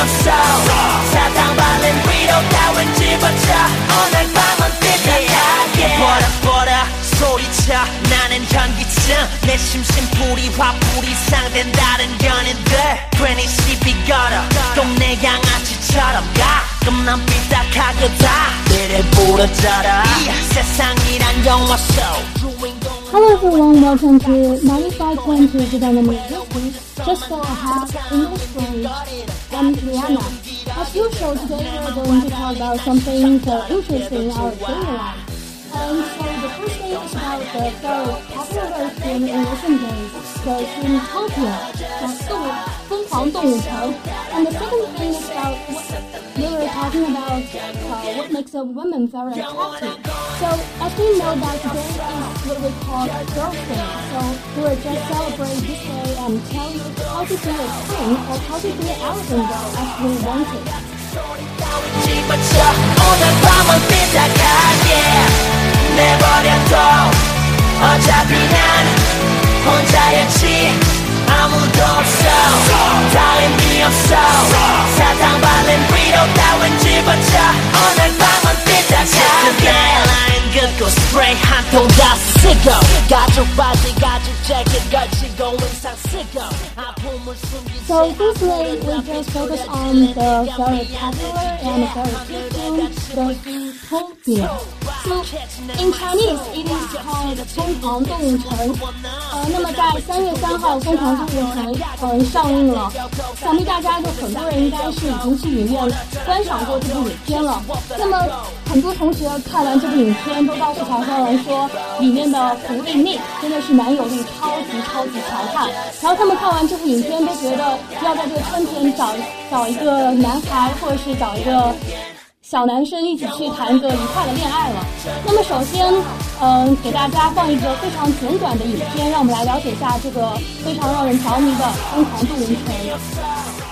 없어. 사탕발린 위로 따윈 집어쳐. 오늘 밤은 삐딱하게. 보라 보라 소리쳐. 나는 현기증. 내 심신 불이 화불이 상된다는 연인들. 괜히 시비 걸어. 동네 양아치처럼 가끔 난 삐딱하게 다. 이래 부러져라. 이 세상이란 영화 속 Hello everyone, welcome to 95.2 Zidane Music. Just for a half English phrase, I'm Liana. As usual, today we're going to talk about something very interesting in our daily life. And so the first thing is about the very popular film in recent days, the film Zootopia, that's the 疯狂动物城. And the second we were talking about uh, what makes a woman very attractive. So as we know that today is what we call Girls' Day, so we will just celebrate this day and tell you how to do a thing or how to do an elegant girl as we want it. 집어쳐 오늘 밤은 삐딱하게 내버려둬 어차피 라인 긋고 스프레이 한 통 다 쓰고 가죽 바지 가죽 재킷 걸치고 인상 쓰고 아픔을 숨긴 So firstly, we just focus on the very popular and very cute film, the Zootopia. In Chinese, it is called 疯狂动物城。呃，那么在三月三号，《疯狂动物城》呃上映了，想必大家就很多人应该是已经去影院观赏过这部影片了。那么很多同学看完这部影片都到处嘲笑人说，里面的狐狸 Nick 真的是男友力超级超级强悍。然后他们看完这部影片都觉得要在这个春天找找一个男孩，或者是找一个小男生一起去谈一个愉快的恋爱了。那么首先，嗯、给大家放一个非常简短的影片，让我们来了解一下这个非常让人着迷的疯狂动物城。